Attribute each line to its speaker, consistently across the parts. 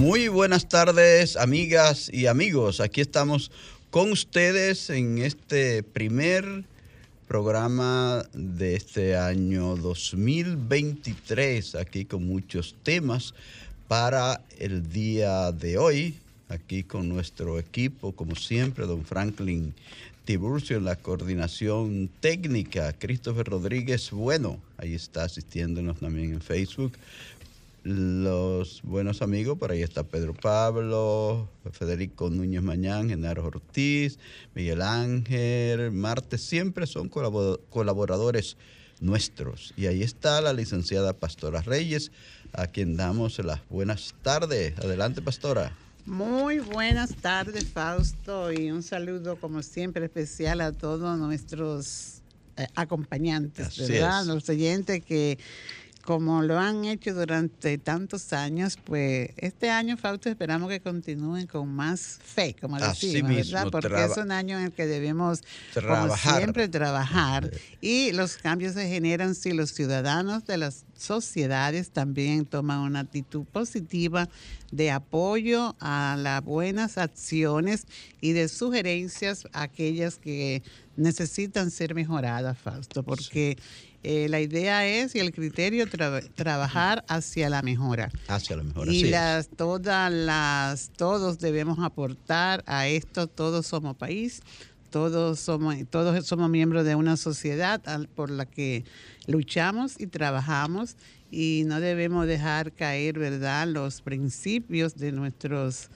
Speaker 1: Muy buenas tardes, amigas y amigos. Aquí estamos con ustedes en este primer programa de este año 2023, aquí con muchos temas para el día de hoy, aquí con nuestro equipo, como siempre, don Franklin Tiburcio en la coordinación técnica, Christopher Rodríguez Bueno, ahí está asistiéndonos también en Facebook, los buenos amigos, por ahí está Pedro Pablo, Federico Núñez Mañán, Genaro Ortiz, Miguel Ángel, Marte, siempre son colaboradores nuestros. Y ahí está la licenciada Pastora Reyes, a quien damos las buenas tardes. Adelante, Pastora.
Speaker 2: Muy buenas tardes, Fausto, y un saludo como siempre especial a todos nuestros eh, acompañantes, ¿verdad? Los oyentes que como lo han hecho durante tantos años, pues este año, Fausto, esperamos que continúen con más fe, como decimos, ¿verdad? Porque es un año en el que debemos, trabajar. siempre, trabajar. Y los cambios se generan si los ciudadanos de las sociedades también toman una actitud positiva de apoyo a las buenas acciones y de sugerencias a aquellas que necesitan ser mejoradas, Fausto, porque... Eh, la idea es y el criterio trabajar hacia la mejora.
Speaker 1: Hacia la mejora.
Speaker 2: Y las todas las todos debemos aportar a esto. Todos somos país. Todos somos todos somos miembros de una sociedad por la que luchamos y trabajamos y no debemos dejar caer, ¿verdad?, los principios de nuestros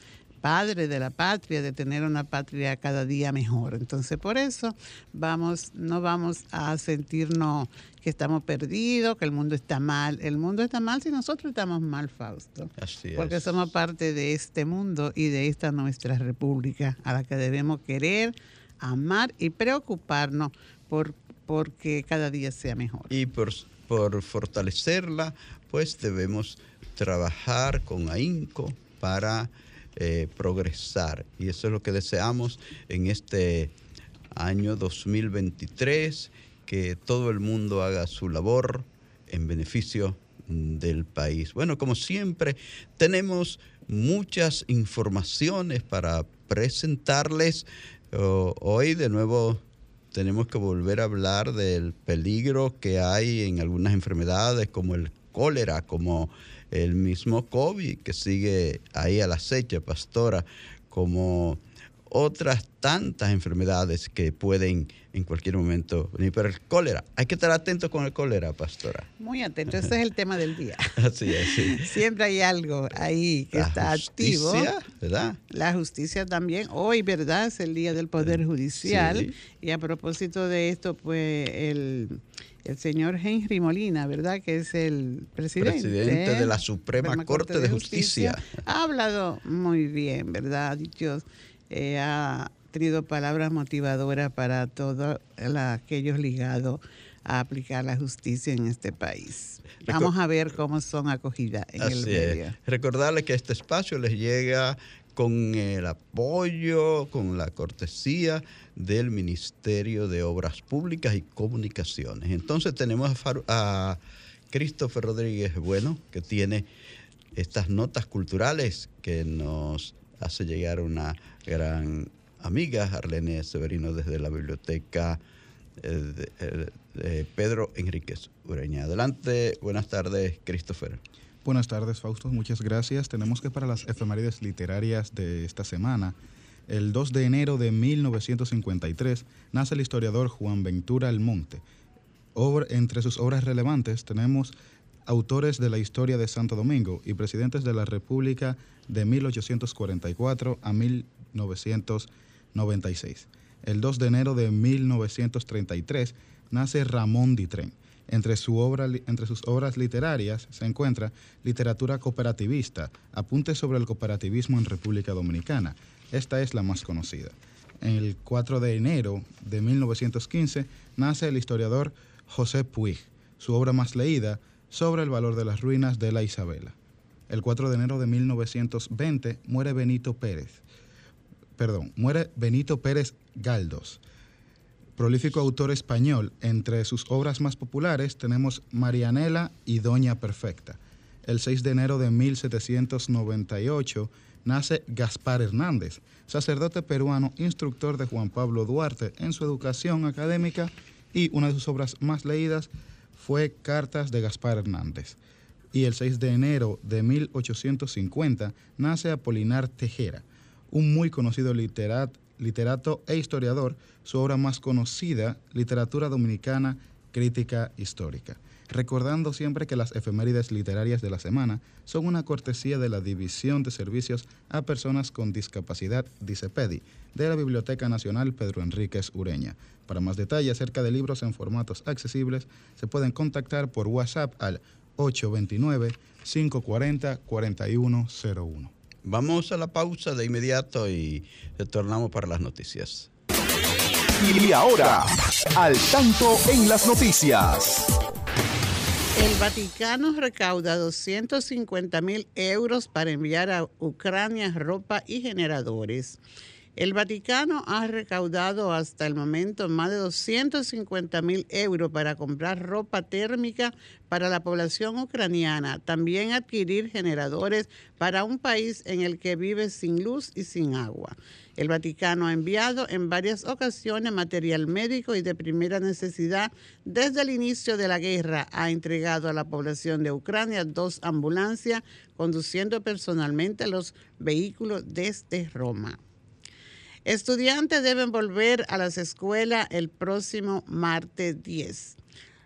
Speaker 2: padre de la patria, de tener una patria cada día mejor. Entonces, por eso vamos, no vamos a sentirnos que estamos perdidos, que el mundo está mal. El mundo está mal si nosotros estamos mal, Fausto. Así es. Porque somos parte de este mundo y de esta nuestra república a la que debemos querer, amar y preocuparnos por porque cada día sea mejor.
Speaker 1: Y por, por fortalecerla, pues debemos trabajar con ahínco para eh, progresar. Y eso es lo que deseamos en este año 2023, que todo el mundo haga su labor en beneficio del país. Bueno, como siempre, tenemos muchas informaciones para presentarles. hoy de nuevo tenemos que volver a hablar del peligro que hay en algunas enfermedades como el cólera, como el mismo COVID que sigue ahí a la acecha, pastora, como otras tantas enfermedades que pueden en cualquier momento venir. Pero el cólera, hay que estar atentos con el cólera, pastora.
Speaker 2: Muy atento, ese es el tema del día.
Speaker 1: Así es, sí.
Speaker 2: Siempre hay algo ahí que está activo.
Speaker 1: La justicia, ¿verdad?
Speaker 2: La justicia también. Hoy, ¿verdad? Es el día del Poder Judicial. Y a propósito de esto, pues el el señor Henry Molina, ¿verdad? Que es el presidente.
Speaker 1: Presidente de la Suprema, Corte, de, Justicia.
Speaker 2: Ha hablado muy bien, ¿verdad? Dicho, eh, ha tenido palabras motivadoras para todos aquellos ligados a aplicar la justicia en este país. Vamos a ver cómo son acogidas en el medio.
Speaker 1: Recordarle que este espacio les llega con el apoyo, con la cortesía del Ministerio de Obras Públicas y Comunicaciones. Entonces tenemos a, Christopher Rodríguez Bueno, que tiene estas notas culturales que nos hace llegar una gran amiga, Arlene Severino, desde la biblioteca eh, de, de Pedro Enríquez Ureña. Adelante, buenas tardes, Christopher.
Speaker 3: Buenas tardes, Fausto. Muchas gracias. Tenemos que para las efemérides literarias de esta semana El 2 de enero de 1953 nace el historiador Juan Ventura Almonte. entre sus obras relevantes tenemos autores de la historia de Santo Domingo y presidentes de la República de 1844 a 1996. El 2 de enero de 1933 nace Ramón Ditren. Entre, su obra, entre, sus obras literarias se encuentra Literatura cooperativista, Apuntes sobre el cooperativismo en República Dominicana. Esta es la más conocida. El 4 de enero de 1915 nace el historiador José Puig. Su obra más leída, Sobre el valor de las ruinas de la Isabela. El 4 de enero de 1920 muere Benito Pérez. Perdón, muere Benito Pérez Galdos prolífico autor español. Entre sus obras más populares tenemos Marianela y Doña Perfecta. El 6 de enero de 1798 nace Gaspar Hernández, sacerdote peruano, instructor de Juan Pablo Duarte en su educación académica y una de sus obras más leídas fue Cartas de Gaspar Hernández. Y el 6 de enero de 1850 nace Apolinar Tejera, un muy conocido literato literato e historiador, su obra más conocida, Literatura Dominicana, Crítica Histórica. Recordando siempre que las efemérides literarias de la semana son una cortesía de la División de Servicios a Personas con Discapacidad, DICEPEDI, de la Biblioteca Nacional Pedro Enríquez Ureña. Para más detalles acerca de libros en formatos accesibles, se pueden contactar por WhatsApp al 829 540 4101.
Speaker 1: Vamos a la pausa de inmediato y retornamos para las noticias.
Speaker 4: Y ahora, al tanto en las noticias.
Speaker 2: El Vaticano recauda 250 mil euros para enviar a Ucrania ropa y generadores. El Vaticano ha recaudado hasta el momento más de 250 mil euros para comprar ropa térmica para la población ucraniana, también adquirir generadores para un país en el que vive sin luz y sin agua. El Vaticano ha enviado en varias ocasiones material médico y de primera necesidad. Desde el inicio de la guerra ha entregado a la población de Ucrania dos ambulancias, conduciendo personalmente los vehículos desde Roma. Estudiantes deben volver a las escuelas el próximo martes 10.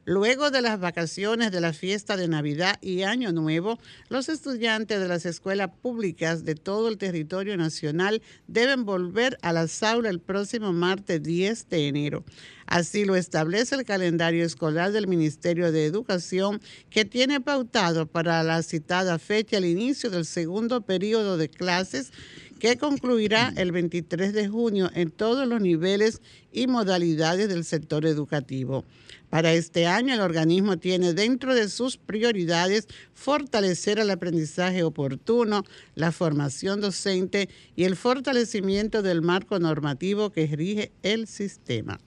Speaker 2: Luego de las vacaciones de la fiesta de Navidad y Año Nuevo, los estudiantes de las escuelas públicas de todo el territorio nacional deben volver a las aulas el próximo martes 10 de enero. Así lo establece el calendario escolar del Ministerio de Educación, que tiene pautado para la citada fecha el inicio del segundo periodo de clases que concluirá el 23 de junio en todos los niveles y modalidades del sector educativo. Para este año, el organismo tiene dentro de sus prioridades fortalecer el aprendizaje oportuno, la formación docente y el fortalecimiento del marco normativo que rige el sistema.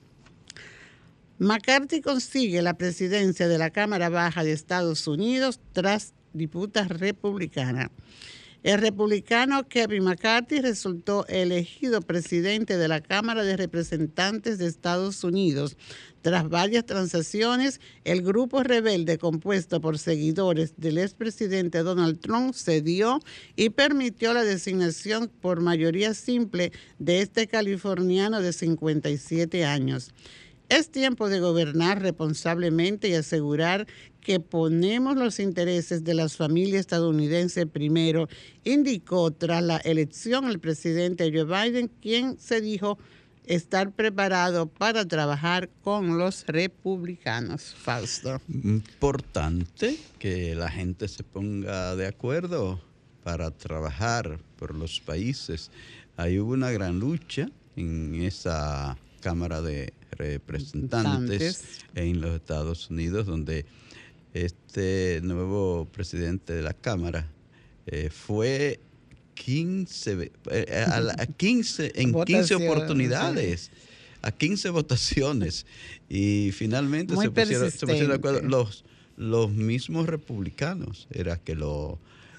Speaker 2: McCarthy consigue la presidencia de la Cámara Baja de Estados Unidos tras disputa republicana. El republicano Kevin McCarthy resultó elegido presidente de la Cámara de Representantes de Estados Unidos. Tras varias transacciones, el grupo rebelde compuesto por seguidores del expresidente Donald Trump cedió y permitió la designación por mayoría simple de este californiano de 57 años. Es tiempo de gobernar responsablemente y asegurar que ponemos los intereses de las familias estadounidenses primero, indicó tras la elección el presidente Joe Biden, quien se dijo estar preparado para trabajar con los republicanos. Fausto.
Speaker 1: Importante que la gente se ponga de acuerdo para trabajar por los países. Hay una gran lucha en esa Cámara de Representantes en los Estados Unidos, donde este nuevo presidente de la Cámara eh, fue 15, eh, a 15 en 15 oportunidades, a 15 votaciones. Y finalmente se pusieron, de acuerdo. los, los mismos republicanos, era que lo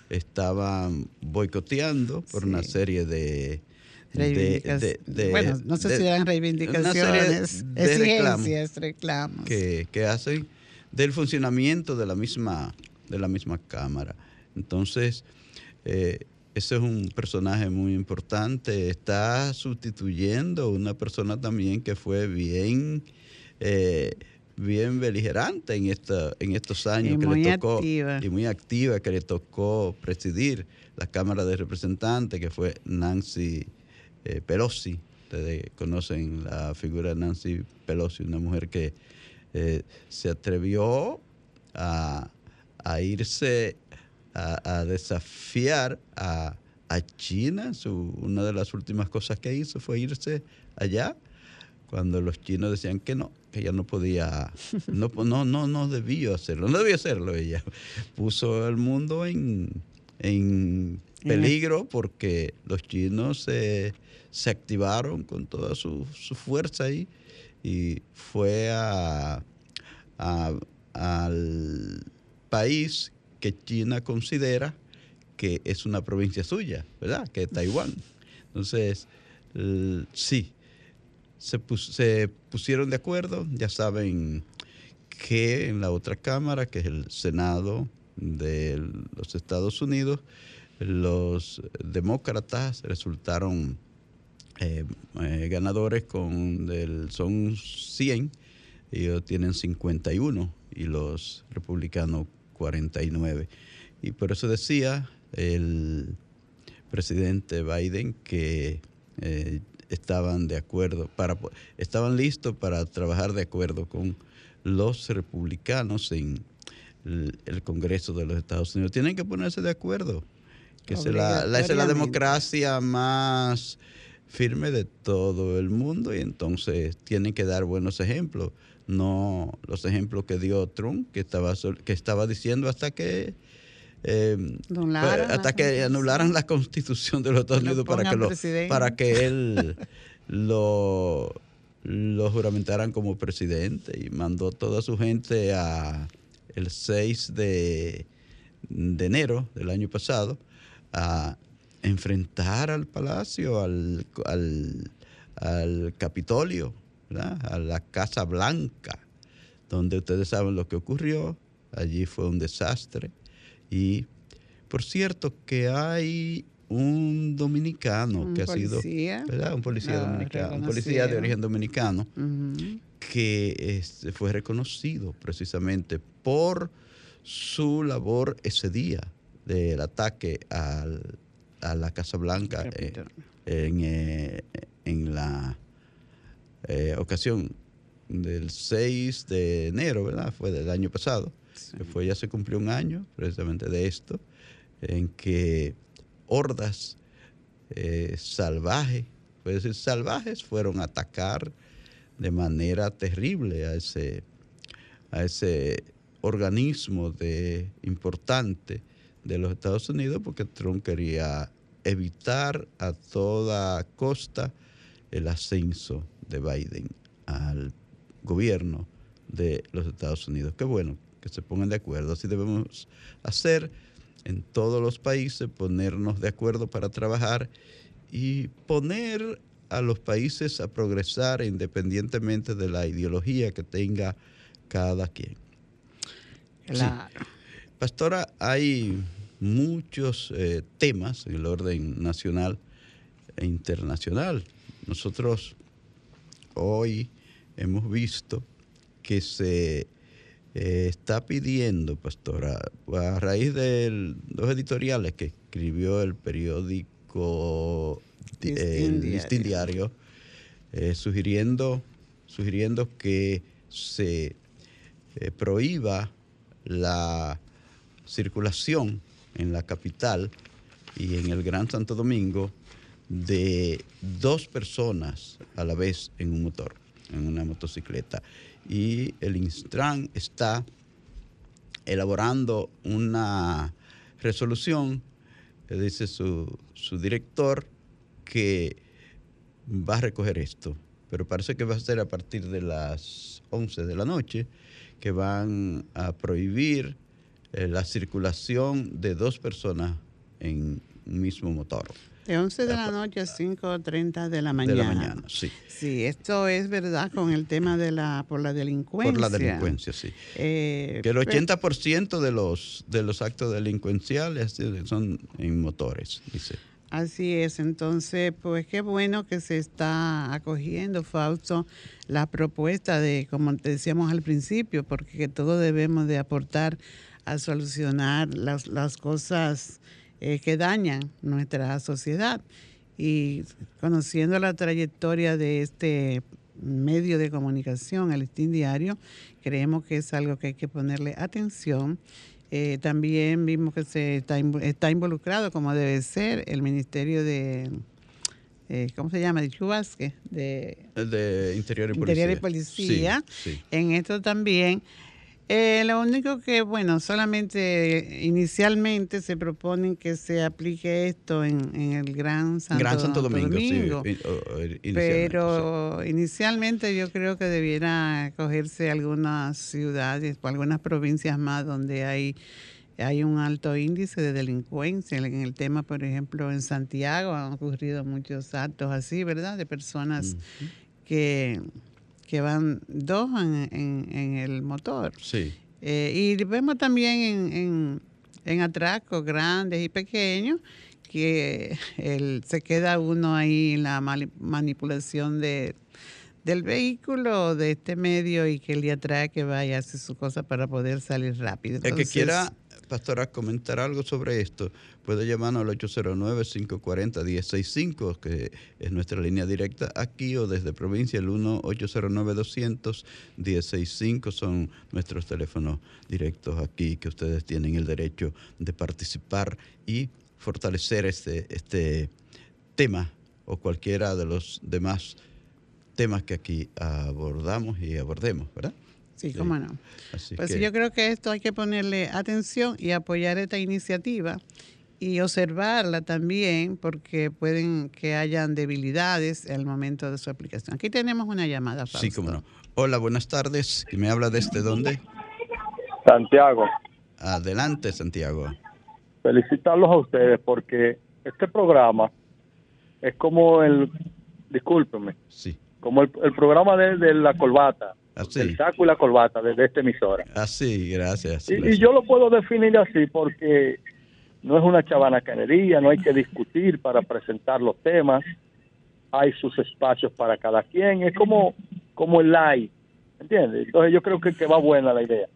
Speaker 1: estaban boicoteando por una serie de,
Speaker 2: bueno, no sé si eran reivindicaciones, exigencias, reclamos,
Speaker 1: Que, que hacen del funcionamiento de la misma, de la misma Cámara. Entonces, eh, ese es un personaje muy importante. Está sustituyendo una persona también que fue bien, eh, bien beligerante en, esta, en estos años que le tocó y muy activa que le tocó presidir la Cámara de Representantes, que fue Nancy eh, Pelosi. Ustedes conocen la figura de Nancy Pelosi, una mujer que eh, se atrevió a, irse a, desafiar a, China. Una de las últimas cosas que hizo fue irse allá cuando los chinos decían que no, que ella no podía, no, no, no, no debió hacerlo, no debía hacerlo ella. Puso el mundo en, en peligro porque los chinos se, se activaron con toda su, su fuerza ahí y fue a, al país que China considera que es una provincia suya, ¿verdad? Que es Taiwán. Entonces, sí, se, pusieron de acuerdo, ya saben que en la otra Cámara, que es el Senado de los Estados Unidos, los demócratas resultaron eh, eh, ganadores con del, son 100, ellos tienen 51 y los republicanos 49. Y por eso decía el presidente Biden que eh, estaban de acuerdo, para, estaban listos para trabajar de acuerdo con los republicanos en el, Congreso de los Estados Unidos. Tienen que ponerse de acuerdo, que es la, es la democracia más firme de todo el mundo y entonces tienen que dar buenos ejemplos no los ejemplos que dio Trump, que estaba, que estaba diciendo hasta que eh, hasta que anularan la constitución de los Estados Unidos para que, lo, para que él lo, lo juramentaran como presidente y mandó toda su gente a el 6 de, de enero del año pasado a enfrentar al palacio, al, al, al Capitolio, a la Casa Blanca, donde ustedes saben lo que ocurrió. Allí fue un desastre. Y por cierto que hay un dominicano que ha sido un policía ah, dominicano, un policía de origen dominicano que este, fue reconocido precisamente por su labor ese día del ataque a la Casa Blanca eh, en, eh, en la eh, ocasión del 6 de enero, ¿verdad? Fue del año pasado, que fue ya se cumplió un año precisamente de esto, en que hordas salvajes, puede decir salvajes, fueron a atacar de manera terrible a ese, a ese organismo de, importante de los Estados Unidos porque Trump quería evitar a toda costa el ascenso de Biden al gobierno de los Estados Unidos. Qué bueno que se pongan de acuerdo. Así debemos hacer en todos los países, ponernos de acuerdo para trabajar y poner a los países a progresar independientemente de la ideología que tenga cada quien. Claro. Pastora, hay muchos eh, temas en el orden nacional e internacional. Nosotros hoy hemos visto que se eh, está pidiendo, pastora, a raíz de los editoriales que escribió el periódico el Diario, eh, sugiriendo, sugiriendo que se eh, prohíba la circulación en la capital y en el Gran Santo Domingo de dos personas a la vez en un motor, en una motocicleta. Y el Instran está elaborando una resolución, dice su, su director, que va a recoger esto, pero parece que va a ser a partir de las 11 de la noche, que van a prohibir eh, la circulación de dos personas en un mismo motor.
Speaker 2: De 11 de la noche a 5.30 de la mañana.
Speaker 1: De la mañana, sí.
Speaker 2: Sí, esto es verdad con el tema de la por la delincuencia.
Speaker 1: Por la delincuencia, sí. Eh, que el 80% de los, de los actos delincuenciales son en motores, dice.
Speaker 2: Así es, entonces, pues qué bueno que se está acogiendo, Fausto, la propuesta de, como te decíamos al principio, porque todos debemos de aportar a solucionar las, las cosas eh, que dañan nuestra sociedad. Y conociendo la trayectoria de este medio de comunicación, el Listín Diario, creemos que es algo que hay que ponerle atención. Eh, también vimos que se está, está, involucrado, como debe ser, el Ministerio de, eh, ¿cómo se llama? De Chubasque, de,
Speaker 1: de Interior y Policía.
Speaker 2: Interior y Policía. En esto también eh, lo único que, bueno, solamente inicialmente se proponen que se aplique esto en, el Gran Santo, Domingo. pero inicialmente yo creo que debiera cogerse algunas ciudades o algunas provincias más donde hay hay un alto índice de delincuencia. En el tema, por ejemplo, en Santiago han ocurrido muchos actos así, ¿verdad? De personas que que van dos en, el motor.
Speaker 1: Sí.
Speaker 2: Eh, y vemos también en, en, atracos grandes y pequeños que el, se queda uno ahí en la manipulación de, del vehículo, de este medio y que el de atrás que vaya a hacer su cosa para poder salir rápido.
Speaker 1: el que quiera pastora, comentar algo sobre esto, puede llamarnos al 809-540-1065, que es nuestra línea directa aquí, o desde provincia el 1-809-200-1065 son nuestros teléfonos directos aquí, que ustedes tienen el derecho de participar y fortalecer este, este tema o cualquiera de los demás temas que aquí abordamos y abordemos, ¿verdad?
Speaker 2: Sí, cómo no. pues yo creo que esto hay que ponerle atención y apoyar esta iniciativa y observarla también porque pueden que hayan debilidades al momento de su aplicación. Aquí tenemos una llamada.
Speaker 1: Sí, cómo no. Hola, buenas tardes. ¿Y me habla desde dónde?
Speaker 5: Santiago.
Speaker 1: Adelante, Santiago.
Speaker 5: Felicitarlos a ustedes porque este programa es como el, discúlpeme,
Speaker 1: sí.
Speaker 5: como el, programa de la el saco y la corbata desde esta emisora.
Speaker 1: Así, gracias.
Speaker 5: Y, yo lo puedo definir así porque no es una chabanacanería, no hay que discutir para presentar los temas, hay sus espacios para cada quien, es como, como el live, ¿entiendes? Entonces yo creo que, que va buena la idea.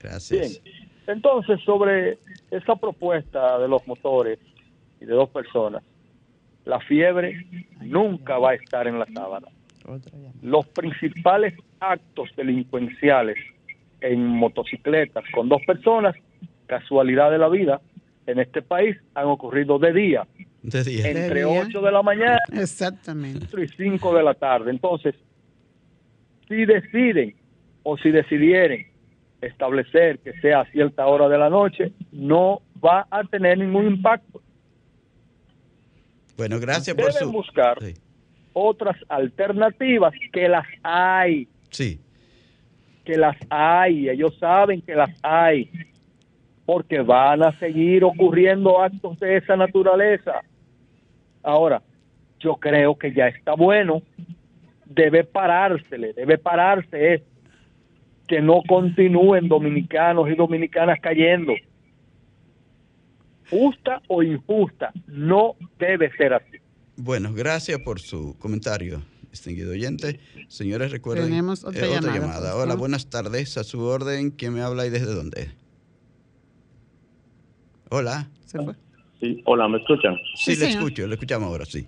Speaker 1: Gracias.
Speaker 5: Bien, entonces sobre esa propuesta de los motores y de dos personas, la fiebre nunca va a estar en la sábana los principales actos delincuenciales en motocicletas con dos personas, casualidad de la vida, en este país han ocurrido de día.
Speaker 1: De día.
Speaker 5: Entre 8 de la mañana
Speaker 2: Exactamente.
Speaker 5: y 5 de la tarde. Entonces, si deciden o si decidieren establecer que sea a cierta hora de la noche, no va a tener ningún impacto.
Speaker 1: Bueno, gracias por
Speaker 5: su... buscar otras alternativas que las hay.
Speaker 1: Sí.
Speaker 5: Que las hay, ellos saben que las hay, porque van a seguir ocurriendo actos de esa naturaleza. Ahora, yo creo que ya está bueno, debe parársele, debe pararse esto, que no continúen dominicanos y dominicanas cayendo. Justa o injusta, no debe ser así.
Speaker 1: Bueno, gracias por su comentario, distinguido oyente. Señores, recuerden.
Speaker 2: Tenemos otra, eh,
Speaker 1: llamada. Hola, buenas tardes. A su orden, ¿quién me habla y desde dónde? Hola.
Speaker 6: Sí, hola, ¿me escuchan?
Speaker 1: Sí, le escucho, le escuchamos ahora, sí.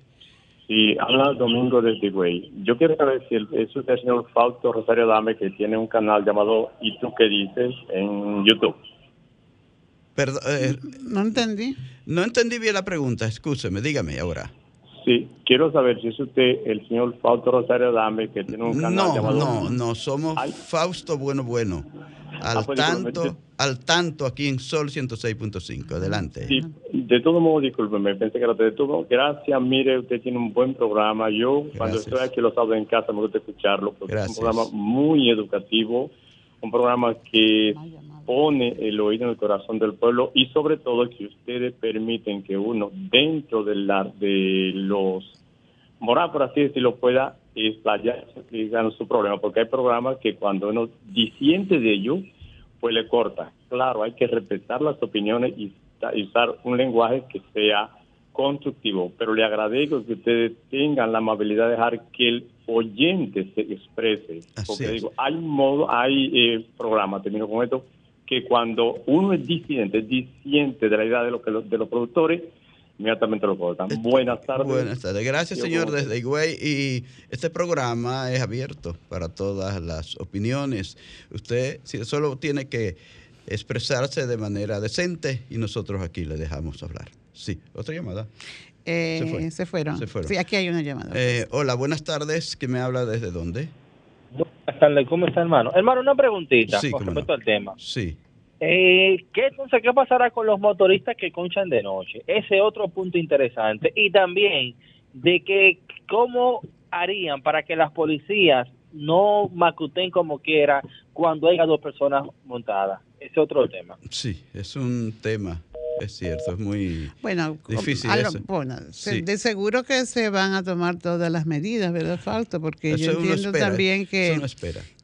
Speaker 6: Sí, habla Domingo desde Güey. Yo quiero saber si es usted el señor Fausto Rosario Dame, que tiene un canal llamado ¿Y tú qué dices? en YouTube.
Speaker 1: Perdón, eh,
Speaker 2: no entendí.
Speaker 1: No entendí bien la pregunta, escúcheme, dígame ahora.
Speaker 6: Sí, quiero saber si es usted el señor Fausto Rosario Dame, que tiene un canal
Speaker 1: no,
Speaker 6: llamado...
Speaker 1: No, no, somos Fausto Bueno Bueno. Al ah, pues, tanto, al tanto aquí en Sol 106.5. Adelante.
Speaker 6: Sí, de todo modo, discúlpeme, pensé que era de todo. Gracias, mire, usted tiene un buen programa. Yo, cuando estoy aquí los sábados en casa, me gusta escucharlo, porque es un programa muy educativo, un programa que pone el oído en el corazón del pueblo y sobre todo que ustedes permiten que uno dentro de, la, de los morar, por así decirlo, pueda explayarse su problema, porque hay programas que cuando uno disiente de ellos, pues le corta. Claro, hay que respetar las opiniones y usar un lenguaje que sea constructivo, pero le agradezco que ustedes tengan la amabilidad de dejar que el oyente se exprese. porque digo, hay modo, hay eh, programas, termino con esto, que cuando uno es disidente, es disidente de la idea de, lo que, de los productores, inmediatamente lo cortan. Buenas tardes.
Speaker 1: Buenas tardes. Gracias, señor, desde Higüey. Y este programa es abierto para todas las opiniones. Usted solo tiene que expresarse de manera decente y nosotros aquí le dejamos hablar. Sí, otra llamada.
Speaker 2: Eh, se, fueron. Sí, aquí hay una llamada.
Speaker 1: Eh, hola, buenas tardes. ¿Qué me habla desde dónde?
Speaker 7: ¿Cómo está, hermano? Hermano, una preguntita con respecto al tema.
Speaker 1: Sí.
Speaker 7: Eh, ¿qué, entonces, ¿Qué pasará con los motoristas que conchan de noche? Ese otro punto interesante. Y también de que cómo harían para que las policías no macuten como quiera cuando haya dos personas montadas. Ese otro tema.
Speaker 1: Sí, es un tema es cierto, es muy
Speaker 2: bueno,
Speaker 1: difícil.
Speaker 2: bueno, De seguro que se van a tomar todas las medidas, ¿verdad, Fausto? Porque yo entiendo también que,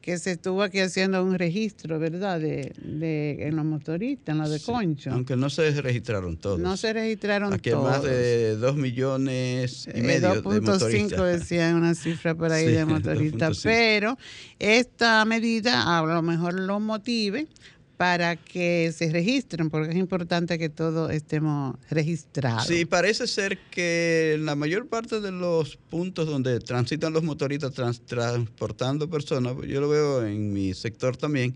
Speaker 2: que se estuvo aquí haciendo un registro, ¿verdad? De, de en los motoristas, en la de Concho.
Speaker 1: Aunque no se registraron todos.
Speaker 2: No se registraron
Speaker 1: aquí
Speaker 2: todos.
Speaker 1: más de 2 millones y eh, medio 2.5
Speaker 2: decían una cifra por ahí de motoristas. Pero esta medida a lo mejor lo motive para que se registren, porque es importante que todos estemos registrados.
Speaker 1: Sí, parece ser que la mayor parte de los puntos donde transitan los motoristas transportando personas, yo lo veo en mi sector también,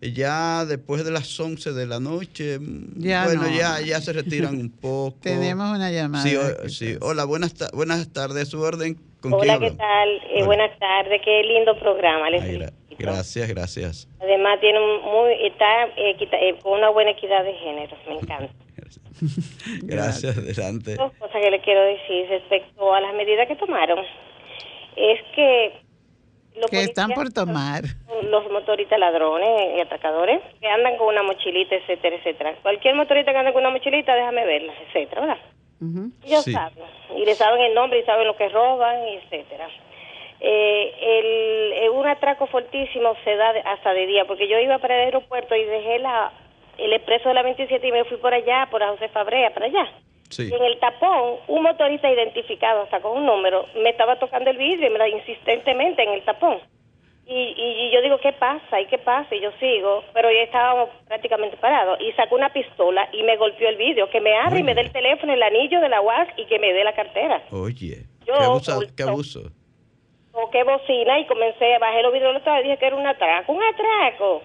Speaker 1: ya después de las 11 de la noche, bueno, ya, ya se retiran un poco.
Speaker 2: Tenemos una llamada.
Speaker 1: Sí, hola, buenas, buenas tardes, su orden.
Speaker 8: hola, ¿qué tal? Eh, buenas tardes, qué lindo programa. Les
Speaker 1: Gracias, gracias.
Speaker 8: Además tiene muy está eh, eh, con una buena equidad de género, me encanta.
Speaker 1: gracias, adelante.
Speaker 8: Dos cosas que le quiero decir respecto a las medidas que tomaron es que
Speaker 2: que están por tomar
Speaker 8: los motoristas ladrones y atacadores que andan con una mochilita, etcétera, etcétera. Cualquier motorista que ande con una mochilita, déjame verla, etcétera, ¿verdad? Ellos saben y le saben el nombre y saben lo que roban, etcétera eh, el, eh, un atraco fortísimo se da hasta de día, porque yo iba para el aeropuerto y dejé la, el expreso de la 27 y me fui por allá, por José Fabrea, para allá. Y en el tapón, un motorista identificado hasta con un número me estaba tocando el vidrio me insistentemente en el tapón. Y, y, yo digo, ¿qué pasa? ¿Y qué pasa? Y yo sigo, pero ya estábamos prácticamente parados. Y sacó una pistola y me golpeó el vidrio, que me abre y me dé el teléfono, el anillo de la UAS y que me dé la cartera.
Speaker 1: Oye, qué, abuso, qué abuso
Speaker 8: toqué bocina y comencé, bajé los vidrios y dije que era un atraco, un atraco.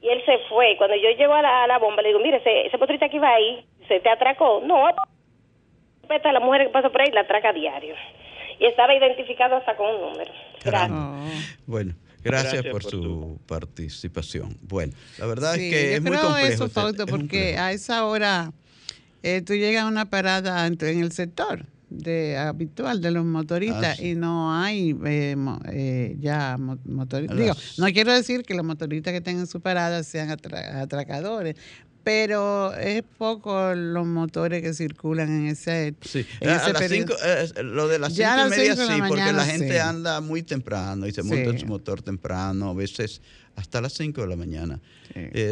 Speaker 8: Y él se fue. Y cuando yo llego a la, bomba, le digo, mire, ese, ese potrita que iba ahí, ¿se te atracó? No, a la mujer que pasa por ahí la atraca a diario. Y estaba identificado hasta con un número. Gracias.
Speaker 1: Bueno. Gracias, por, su participación. Bueno, la verdad es que es muy complejo.
Speaker 2: Eso, porque a esa hora eh, tú llegas a una parada en el sector de habitual de los motoristas ah, y no hay eh, eh, ya motoristas. Digo, no quiero decir que los motoristas que tengan su parada sean atracadores, pero es poco los motores que circulan en ese,
Speaker 1: sí. a, las cinco, eh, lo de las cinco y media sí, porque la gente anda muy temprano y se monta en su motor temprano, a veces hasta las 5 de la mañana.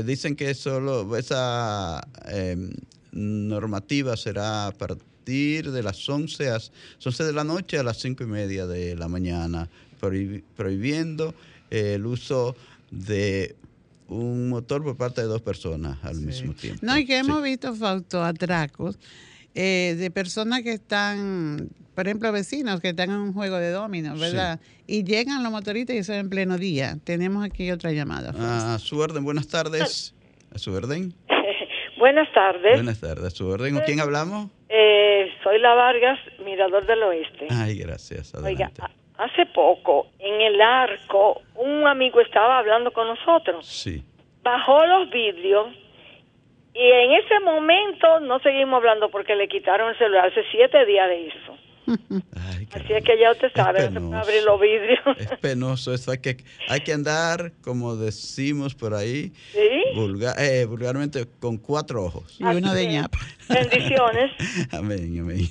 Speaker 1: dicen que solo esa em, normativa será para de las 11, a, 11 de la noche a las 5 y media de la mañana, prohibiendo eh, el uso de un motor por parte de dos personas al mismo tiempo.
Speaker 2: No, y que hemos visto, Fausto, atracos eh, de personas que están, por ejemplo, vecinos que están en un juego de dominos, ¿verdad? Y llegan los motoristas y son en pleno día. Tenemos aquí otra llamada.
Speaker 1: A su orden, buenas tardes. A su orden.
Speaker 9: Buenas tardes.
Speaker 1: Buenas tardes. ¿A su orden? ¿Con quién hablamos?
Speaker 9: Eh, soy La Vargas, Mirador del Oeste.
Speaker 1: Ay, gracias.
Speaker 9: Oiga, hace poco, en el arco, un amigo estaba hablando con nosotros.
Speaker 1: Sí.
Speaker 9: Bajó los vidrios y en ese momento no seguimos hablando porque le quitaron el celular hace siete días de eso. Así es que ya usted sabe, no se puede abrir los vidrios.
Speaker 1: Es penoso, eso hay que, hay que andar, como decimos por ahí, eh, vulgarmente, con cuatro ojos.
Speaker 2: Y uno de ñapa.
Speaker 9: Bendiciones.
Speaker 1: amén, amén.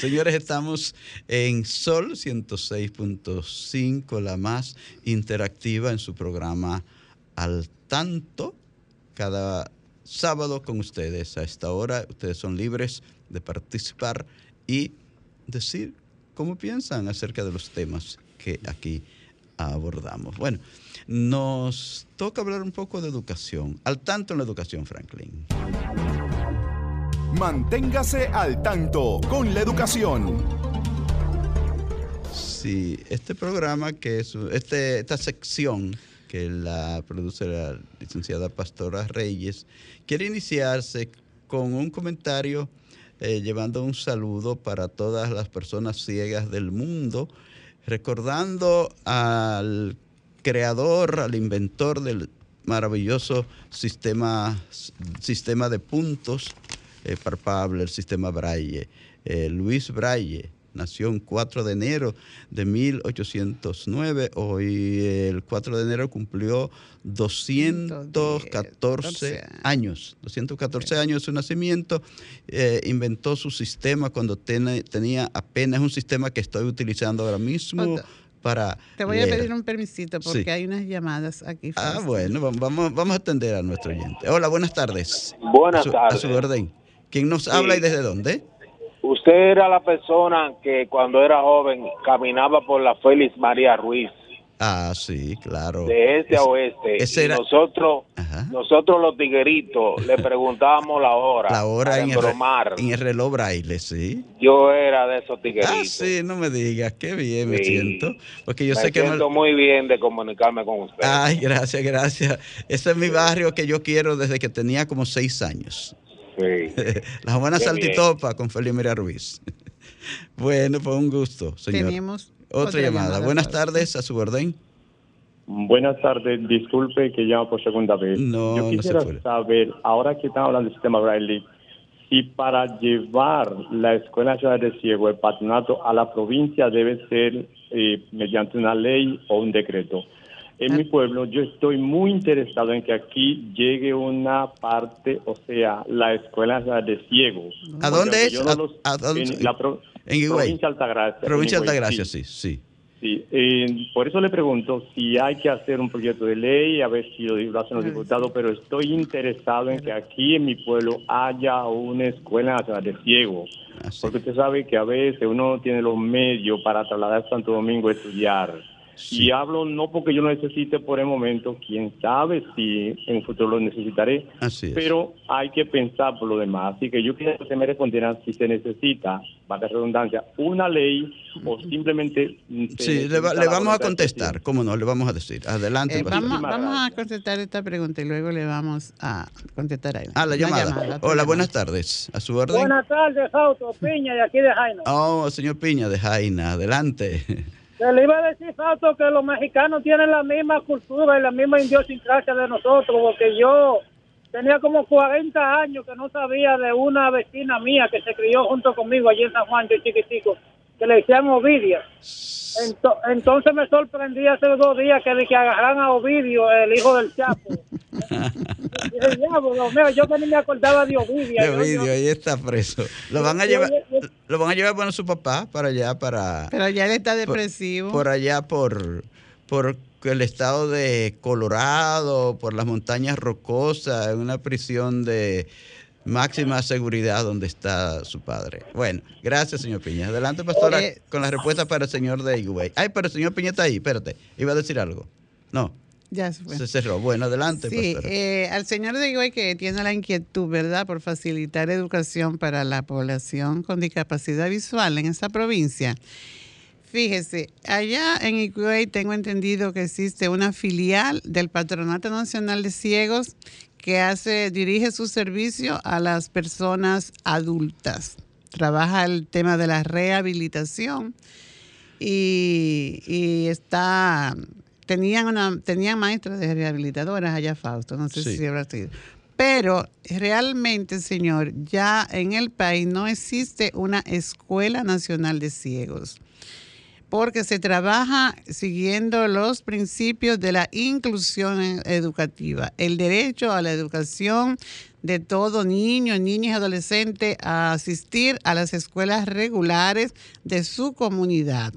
Speaker 1: Señores, estamos en Sol 106.5, la más interactiva en su programa Al Tanto, cada sábado con ustedes. A esta hora ustedes son libres de participar y decir cómo piensan acerca de los temas que aquí abordamos. Bueno, nos toca hablar un poco de educación. Al tanto en la educación, Franklin.
Speaker 4: Manténgase al tanto con la educación.
Speaker 1: Sí, este programa que es este, esta sección que la produce la licenciada Pastora Reyes quiere iniciarse con un comentario eh, llevando un saludo para todas las personas ciegas del mundo, recordando al creador, al inventor del maravilloso sistema, sistema de puntos eh, el sistema Braille, eh, Luis Braille, nació el 4 de enero de 1809. Hoy el 4 de enero cumplió 214 años. 214 años de su nacimiento. Eh, inventó su sistema cuando tenía apenas un sistema que estoy utilizando ahora mismo. Para
Speaker 2: Te voy a pedir un permisito porque hay unas llamadas aquí.
Speaker 1: Ah, bueno, vamos, vamos a atender a nuestro oyente. Hola, buenas tardes.
Speaker 10: Buenas tardes.
Speaker 1: A su orden. ¿Quién nos habla y desde dónde?
Speaker 10: Usted era la persona que cuando era joven caminaba por la Félix María Ruiz.
Speaker 1: Ah, sí, claro.
Speaker 10: De este a oeste. nosotros, nosotros los tigueritos le preguntábamos la hora.
Speaker 1: La hora en el, en el, reloj braille, sí.
Speaker 10: Yo era de esos tigueritos.
Speaker 1: Ah, sí, no me digas, qué bien me siento. Porque yo
Speaker 10: me
Speaker 1: sé
Speaker 10: que siento muy bien de comunicarme con usted.
Speaker 1: Ay, gracias, gracias. Ese es mi barrio que yo quiero desde que tenía como seis años. La buena saltitopa con Felipe María Ruiz. bueno, fue un gusto, señor.
Speaker 2: Tenemos
Speaker 1: otra, llamada. Buenas tardes, a su orden.
Speaker 6: Buenas tardes, disculpe que llamo por segunda vez.
Speaker 1: No,
Speaker 6: Yo quisiera saber, ahora que están hablando del sistema Braille, si para llevar la Escuela Nacional de Ciego, el patronato a la provincia debe ser eh, mediante una ley o un decreto en mi pueblo, yo estoy muy interesado en que aquí llegue una parte, o sea, la escuela de ciegos.
Speaker 1: ¿A dónde es?
Speaker 6: En la provincia de Altagracia.
Speaker 1: Provincia Altagracia, sí, sí.
Speaker 6: Sí, por eso le pregunto si hay que hacer un proyecto de ley, a ver si lo hacen los diputados, pero estoy interesado en que aquí en mi pueblo haya una escuela nacional de ciegos. Ah, porque usted sabe que a veces uno tiene los medios para trasladar a Santo Domingo a estudiar y hablo no porque yo lo necesite por el momento, quién sabe si en un futuro lo necesitaré, pero hay que pensar por lo demás. Así que yo quiero que se me respondieran si se necesita, para redundancia, una ley o simplemente...
Speaker 1: Sí, le, vamos a contestar, ¿cómo no? Le vamos a decir. Adelante.
Speaker 2: Eh, vamos, a contestar esta pregunta y luego le vamos a contestar a él.
Speaker 1: Ah, la llamada. Hola, buenas tardes. A su orden.
Speaker 11: Buenas tardes, Fausto Piña, de aquí de Jaina.
Speaker 1: Oh, señor Piña, de Jaina. Adelante.
Speaker 11: Le iba a decir, Fausto, que los mexicanos tienen la misma cultura y la misma idiosincrasia de nosotros, porque yo tenía como 40 años que no sabía de una vecina mía que se crió junto conmigo allí en San Juan, de chiquitico, que le decían Ovidia. entonces me sorprendí hace dos días que, que agarran a Ovidio, el hijo del Chapo. yo que ni me acordaba de Ovidio.
Speaker 1: Ovidio, ahí está preso. Lo van a llevar, lo van a llevar bueno su papá para allá, para.
Speaker 2: Pero ya él está depresivo.
Speaker 1: Por, allá, por, por el estado de Colorado, por las montañas rocosas, en una prisión de máxima seguridad donde está su padre. Bueno, gracias, señor Piña. Adelante, pastora, con la respuesta para el señor de Higüey. Ay, pero el señor Piña está ahí, espérate. Iba a decir algo. No.
Speaker 2: Ya se fue.
Speaker 1: Se cerró. Bueno, adelante.
Speaker 2: Sí, eh, al señor de Higüey que tiene la inquietud, ¿verdad?, por facilitar educación para la población con discapacidad visual en esa provincia. Fíjese, allá en Higüey tengo entendido que existe una filial del Patronato Nacional de Ciegos que hace, dirige su servicio a las personas adultas. Trabaja el tema de la rehabilitación y, y está tenían una tenían maestras de rehabilitadoras allá Fausto, no sé si habrá sido. Pero realmente, señor, ya en el país no existe una escuela nacional de ciegos porque se trabaja siguiendo los principios de la inclusión educativa, el derecho a la educación de todo niño, niña y adolescente a asistir a las escuelas regulares de su comunidad.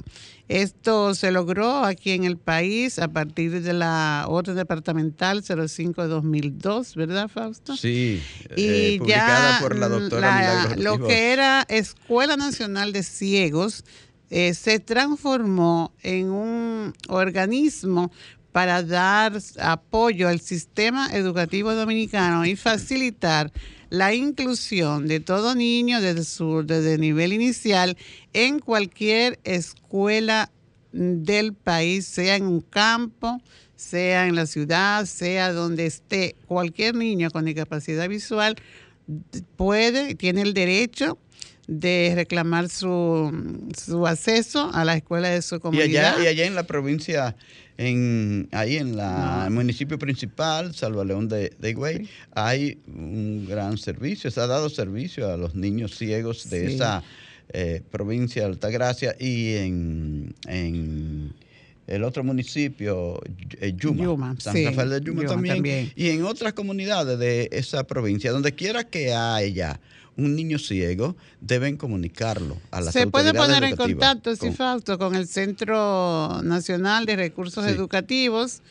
Speaker 2: Esto se logró aquí en el país a partir de la orden departamental 05-2002, ¿verdad, Fausto?
Speaker 1: Sí, y eh, publicada por la doctora
Speaker 2: Lo que era Escuela Nacional de Ciegos eh, se transformó en un organismo para dar apoyo al sistema educativo dominicano y facilitar la inclusión de todo niño desde, su, desde nivel inicial en cualquier escuela del país, sea en un campo, sea en la ciudad, sea donde esté cualquier niño con discapacidad visual, puede, tiene el derecho de reclamar su, su acceso a la escuela de su comunidad.
Speaker 1: Y allá, y allá en la provincia, en, ahí en la, el municipio principal, Salva León de, de Higüey, hay un gran servicio, se ha dado servicio a los niños ciegos de esa eh, provincia de Altagracia y en, en el otro municipio, eh, Yuma, San Rafael de Yuma, también, también, y en otras comunidades de esa provincia, donde quiera que haya un niño ciego, deben comunicarlo a las
Speaker 2: Se puede poner en contacto, si Fausto, con el Centro Nacional de Recursos Educativos.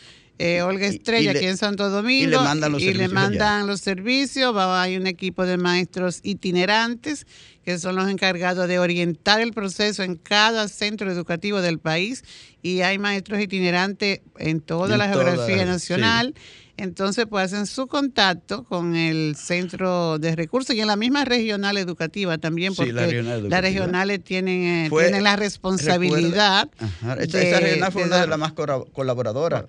Speaker 2: Eh, Olga Estrella, aquí en Santo Domingo, y le mandan los, servicios, le mandan los servicios. hay un equipo de maestros itinerantes que son los encargados de orientar el proceso en cada centro educativo del país y hay maestros itinerantes en toda la geografía nacional. Entonces, pues hacen su contacto con el centro de recursos y en la misma regional educativa también, porque las regionales tienen, eh, tienen la responsabilidad.
Speaker 1: esa regional fue una de las más colaboradoras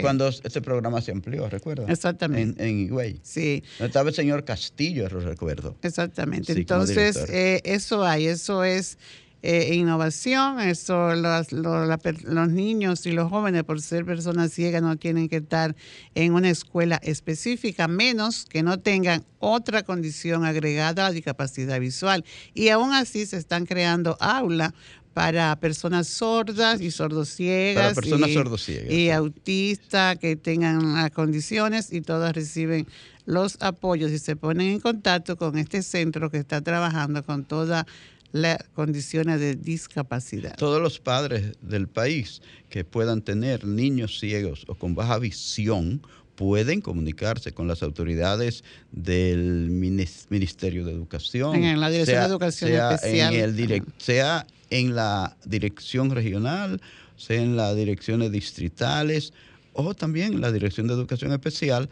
Speaker 1: cuando este programa se amplió, ¿recuerda?
Speaker 2: Exactamente.
Speaker 1: En, en Higüey.
Speaker 2: Sí.
Speaker 1: Estaba el señor Castillo, lo recuerdo.
Speaker 2: Exactamente. Entonces, eh, eso hay, eso es eh, innovación. Eso, los, los, niños y los jóvenes, por ser personas ciegas, no tienen que estar en una escuela específica, menos que no tengan otra condición agregada a la discapacidad visual. Y aún así se están creando aulas para personas sordas y sordociegas.
Speaker 1: personas
Speaker 2: y, Y autistas que tengan las condiciones y todas reciben los apoyos y se ponen en contacto con este centro que está trabajando con toda las condiciones de discapacidad.
Speaker 1: Todos los padres del país que puedan tener niños ciegos o con baja visión pueden comunicarse con las autoridades del Ministerio de Educación.
Speaker 2: En la Dirección de Educación Especial.
Speaker 1: En el sea en la dirección regional, sea en las direcciones distritales o también en la Dirección de Educación Especial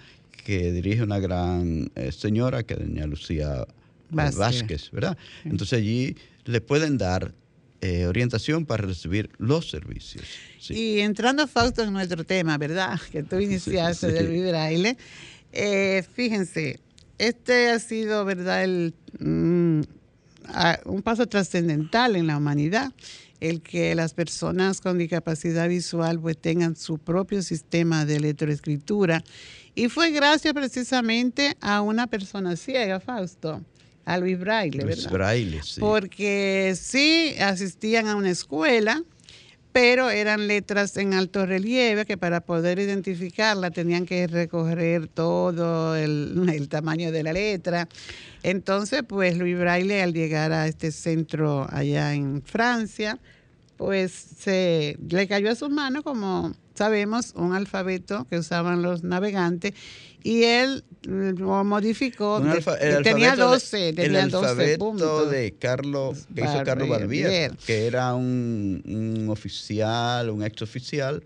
Speaker 1: que dirige una gran eh, señora que es doña Lucía Vázquez, ¿verdad? Entonces allí le pueden dar eh, orientación para recibir los servicios.
Speaker 2: Y entrando, Fausto, en nuestro tema, ¿verdad? Que tú iniciaste del vibraile. Eh, fíjense, este ha sido, ¿verdad?, el, mm, un paso trascendental en la humanidad, el que las personas con discapacidad visual pues tengan su propio sistema de electroescritura. Y fue gracias precisamente a una persona ciega, Fausto a Luis Braille, Luis
Speaker 1: Braille, sí.
Speaker 2: Porque sí asistían a una escuela, pero eran letras en alto relieve que para poder identificarla tenían que recorrer todo el, el, tamaño de la letra. Entonces, pues Luis Braille al llegar a este centro allá en Francia, pues se le cayó a sus manos, como sabemos, un alfabeto que usaban los navegantes y él lo modificó. tenía 12, tenía
Speaker 1: el alfabeto de Carlos, que hizo Carlos Barbier, que era un, oficial, un ex oficial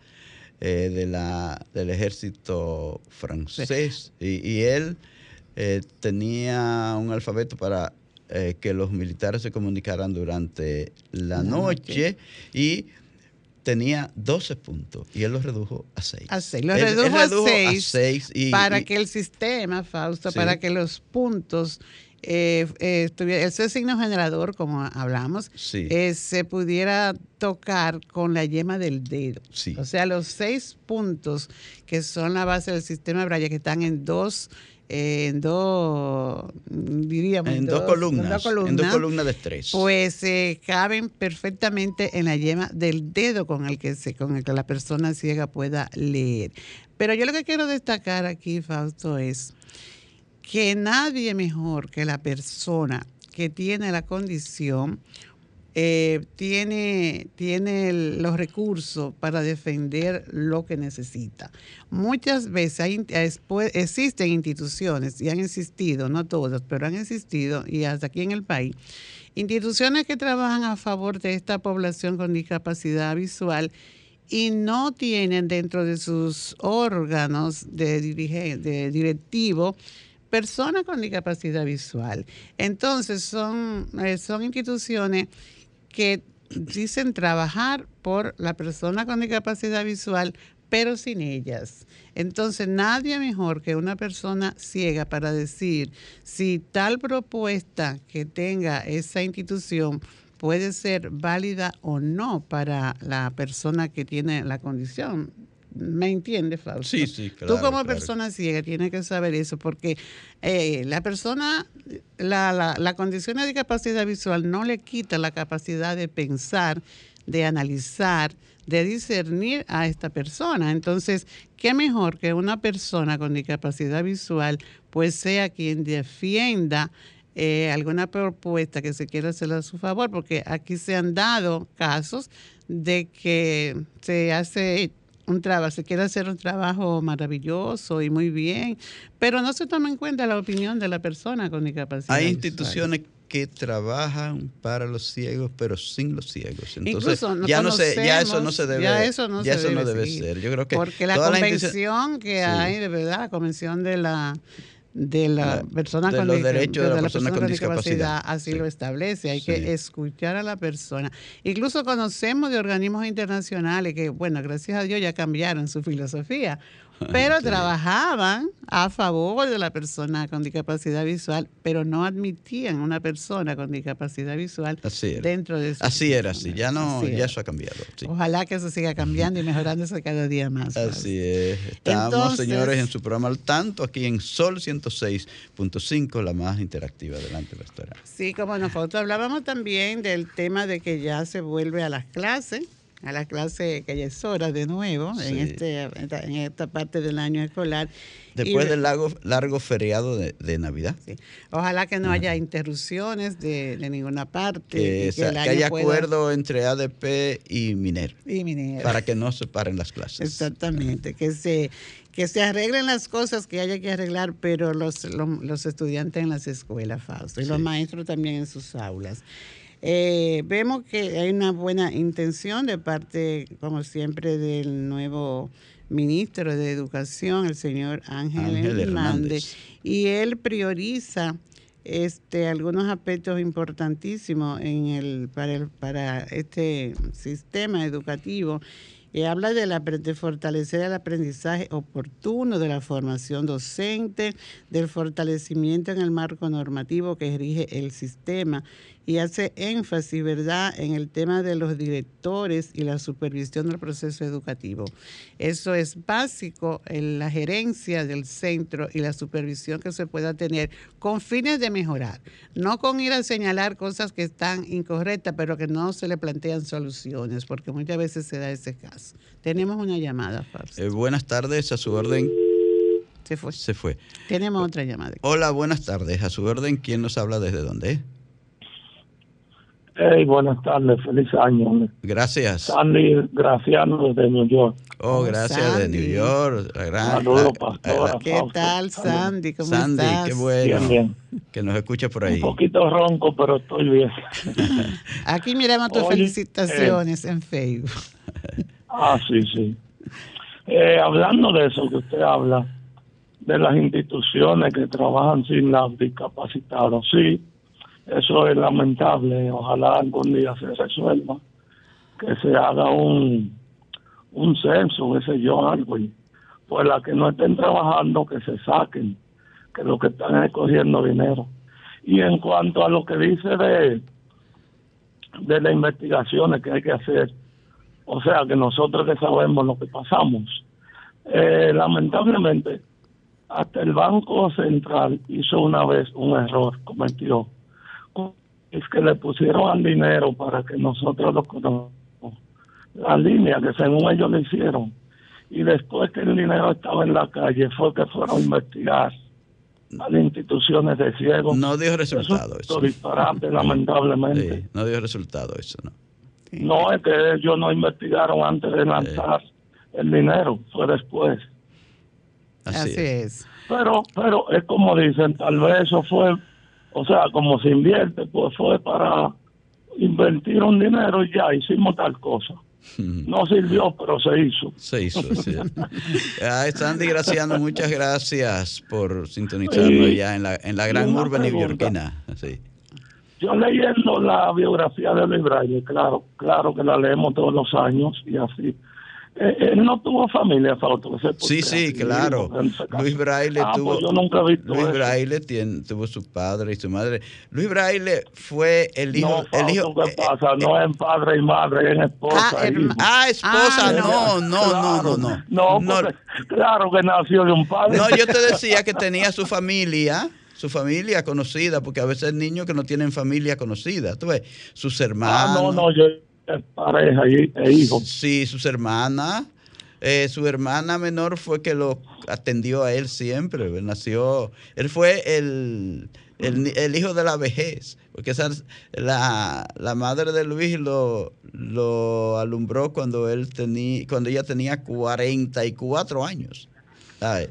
Speaker 1: eh, de la, del ejército francés. Y, él eh, tenía un alfabeto para eh, que los militares se comunicaran durante la, noche y tenía 12 puntos y él los redujo a 6.
Speaker 2: A 6. Los redujo, a 6 para que el sistema, Fausto, para que los puntos, eh, eh, ese signo generador, como hablamos, eh, se pudiera tocar con la yema del dedo. O sea, los 6 puntos que son la base del sistema Braille, que están en dos en dos, diríamos,
Speaker 1: en, dos, columnas, en dos columnas, de estrés.
Speaker 2: Pues eh, caben perfectamente en la yema del dedo con el que se, con el que la persona ciega pueda leer. Pero yo lo que quiero destacar aquí, Fausto, es que nadie mejor que la persona que tiene la condición eh, tiene, tiene los recursos para defender lo que necesita. Muchas veces hay, existen instituciones y han existido, no todas, pero han existido y hasta aquí en el país, instituciones que trabajan a favor de esta población con discapacidad visual y no tienen dentro de sus órganos de, de directivo personas con discapacidad visual. Entonces son, eh, son instituciones que dicen trabajar por la persona con discapacidad visual, pero sin ellas. Entonces, nadie mejor que una persona ciega para decir si tal propuesta que tenga esa institución puede ser válida o no para la persona que tiene la condición ¿Me entiendes, Fausto?
Speaker 1: Sí, sí, claro.
Speaker 2: Tú como persona ciega tienes que saber eso porque eh, la persona, la, la, la condición de discapacidad visual no le quita la capacidad de pensar, de analizar, de discernir a esta persona. Entonces, ¿qué mejor que una persona con discapacidad visual pues sea quien defienda eh, alguna propuesta que se quiera hacer a su favor? Porque aquí se han dado casos de que se hace un trabajo, se quiere hacer un trabajo maravilloso y muy bien, pero no se toma en cuenta la opinión de la persona con discapacidad.
Speaker 1: Hay instituciones que trabajan para los ciegos, pero sin los ciegos. Entonces, ya no se, ya eso no se debe,
Speaker 2: ya eso no, debe, ser. Yo creo que porque la convención que hay, de verdad, la convención de la de la, persona
Speaker 1: con, los derechos de, la, persona, con, discapacidad,
Speaker 2: así lo establece. Hay que escuchar a la persona. Incluso conocemos de organismos internacionales que bueno gracias a Dios ya cambiaron su filosofía pero trabajaban a favor de la persona con discapacidad visual, pero no admitían una persona con discapacidad visual dentro de
Speaker 1: su Así era, así, ya no, ya eso ha cambiado.
Speaker 2: Ojalá que eso siga cambiando y mejorándose cada día más.
Speaker 1: Así es. Estamos, señores, en su programa al tanto, aquí en Sol 106.5, la más interactiva. Adelante, pastora.
Speaker 2: Sí, como nosotros hablábamos también del tema de que ya se vuelve a las clases a la clase que ya es hora de nuevo en, este, en esta parte del año escolar.
Speaker 1: Después del largo, largo feriado de, Navidad.
Speaker 2: Ojalá que no haya interrupciones de, ninguna parte.
Speaker 1: Que, haya acuerdo entre ADP y Miner.
Speaker 2: Y Miner.
Speaker 1: Para que no se paren las clases.
Speaker 2: Exactamente, que se, que se arreglen las cosas que haya que arreglar, pero los, los, estudiantes en las escuelas, Fausto, y los maestros también en sus aulas. Eh, vemos que hay una buena intención de parte, como siempre, del nuevo ministro de Educación, el señor Ángel, Hernández, y él prioriza este, algunos aspectos importantísimos en el, para, el, para este sistema educativo. Y habla de, la, de fortalecer el aprendizaje oportuno, de la formación docente, del fortalecimiento en el marco normativo que rige el sistema y hace énfasis, ¿verdad?, en el tema de los directores y la supervisión del proceso educativo. Eso es básico en la gerencia del centro y la supervisión que se pueda tener con fines de mejorar, no con ir a señalar cosas que están incorrectas, pero que no se le plantean soluciones, porque muchas veces se da ese caso. Tenemos una llamada,
Speaker 1: eh, buenas tardes, a su orden.
Speaker 2: Se fue.
Speaker 1: Se fue.
Speaker 2: Tenemos otra llamada.
Speaker 1: Hola, buenas tardes. A su orden, ¿quién nos habla desde dónde?
Speaker 12: Hey, buenas tardes, feliz año.
Speaker 1: Gracias.
Speaker 12: Sandy Graciano desde New York.
Speaker 1: Oh, gracias de New York.
Speaker 12: Saludos, pastora.
Speaker 2: ¿Qué tal, Sandy? ¿Cómo
Speaker 1: Sandy,
Speaker 2: estás?
Speaker 1: qué bueno. Que nos escucha por ahí.
Speaker 12: Un poquito ronco, pero estoy bien.
Speaker 2: Aquí miramos tus felicitaciones en Facebook.
Speaker 12: ah, sí, sí. Eh, hablando de eso que usted habla, de las instituciones que trabajan sin los discapacitados, sí eso es lamentable. Ojalá algún día se resuelva, que se haga un, un censo, qué yo, algo. Y pues las que no estén trabajando, que se saquen, que lo que están es cogiendo dinero. Y en cuanto a lo que dice de, de las investigaciones que hay que hacer, o sea, que nosotros que sabemos lo que pasamos, eh, lamentablemente hasta el Banco Central hizo una vez un error, cometió. Es que le pusieron al dinero para que nosotros lo conozcamos. La línea que según ellos le hicieron. Y después que el dinero estaba en la calle fue que fueron a investigar a las instituciones de ciegos.
Speaker 1: No dio resultado
Speaker 12: eso. disparate, lamentablemente.
Speaker 1: no dio resultado eso, ¿no?
Speaker 12: No, es que ellos no investigaron antes de lanzar el dinero, fue después.
Speaker 2: Así, es.
Speaker 12: Pero, pero es como dicen, tal vez eso fue, o sea, como se invierte, pues fue para invertir un dinero y ya hicimos tal cosa. No sirvió, pero se hizo.
Speaker 1: Se hizo, sí. ah, Sandy Graciano, muchas gracias por sintonizarnos ya en la, en la gran urbe neoyorquina. Sí.
Speaker 12: Yo leyendo la biografía de Luis Braille, claro, claro que la leemos todos los años y así. Eh, él no tuvo familia, Fausto.
Speaker 1: Sí, sí, claro. Luis Braille ah, tuvo.
Speaker 12: Pues yo nunca he visto
Speaker 1: Luis Braille tuvo su padre y su madre. Luis Braille fue el hijo.
Speaker 12: No,
Speaker 1: el hijo
Speaker 12: ¿qué eh, pasa? Eh, no es padre y madre, es esposa.
Speaker 1: Ah, ah esposa, ah, no, no, no, no, no.
Speaker 12: No, claro que nació de un padre.
Speaker 1: No, yo te decía que tenía su familia su familia conocida, porque a veces niños que no tienen familia conocida, tú ves, sus hermanos.
Speaker 12: Ah, no, no, yo pareja e hijos.
Speaker 1: Sí, sus hermanas. Eh, su hermana menor fue que lo atendió a él siempre. Nació, él fue el, el, hijo de la vejez, porque esa, la, la madre de Luis lo, lo alumbró cuando él tenía, cuando ella tenía 44 años.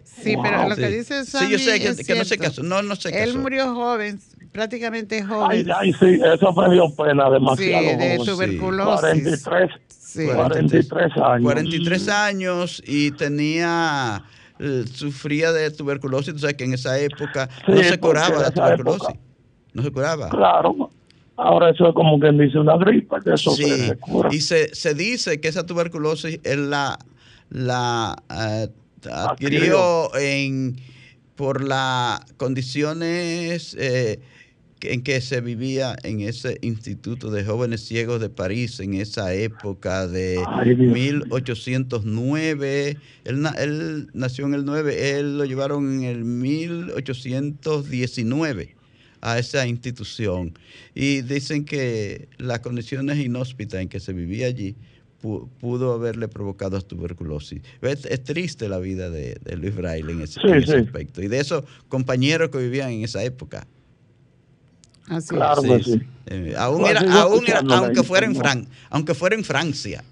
Speaker 2: Sí, pero lo que dice Sammy
Speaker 1: Sí, yo sé que, no se casó. No, no se
Speaker 2: Él murió joven, prácticamente joven.
Speaker 12: Ay, ay, sí, eso me dio pena demasiado.
Speaker 2: Sí, de tuberculosis.
Speaker 12: 43, sí. 43 años.
Speaker 1: 43 años y tenía, eh, sufría de tuberculosis, o sea que en esa época no se curaba la tuberculosis. no se curaba.
Speaker 12: Claro. Ahora eso es como quien dice una gripa, que eso se, cura.
Speaker 1: Y se, se dice que esa tuberculosis es la, la eh, adquirió en por las condiciones eh, en que se vivía en ese Instituto de Jóvenes Ciegos de París en esa época de 1809. Él, él, nació en el 9, él lo llevaron en el 1819 a esa institución. Y dicen que las condiciones inhóspitas en que se vivía allí pudo haberle provocado tuberculosis. Es, triste la vida de, Luis Braille en ese, aspecto. Y de esos compañeros que vivían en esa época.
Speaker 2: Así claro
Speaker 1: sí. Eh, aún era, aún aunque, fuera en Fran, aunque fuera en Francia,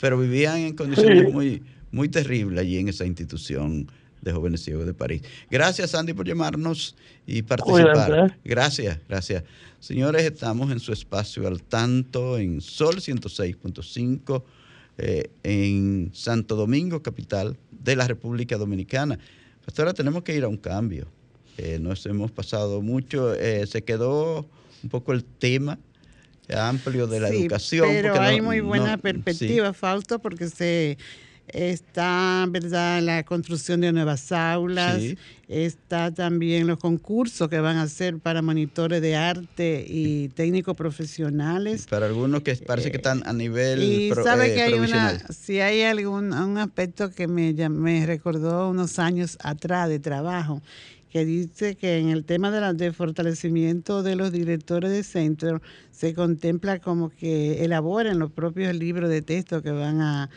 Speaker 1: pero vivían en condiciones muy, muy terribles allí en esa institución de jóvenes ciegos de París. Gracias, Andy, por llamarnos y participar. Gracias, gracias. Señores, estamos en su espacio al tanto en Sol 106.5 eh, en Santo Domingo, capital de la República Dominicana. ahora tenemos que ir a un cambio. Eh, nos hemos pasado mucho, eh, se quedó un poco el tema amplio de la educación.
Speaker 2: Pero hay muy buena perspectiva, Fausto, porque se está verdad la construcción de nuevas aulas, está también los concursos que van a hacer para monitores de arte y técnicos profesionales.
Speaker 1: Para algunos que parece que están a nivel
Speaker 2: y sabe eh, que hay una, si hay algún un aspecto que me, me recordó unos años atrás de trabajo que dice que en el tema de, la, de fortalecimiento de los directores de centro se contempla como que elaboren los propios libros de texto que van a,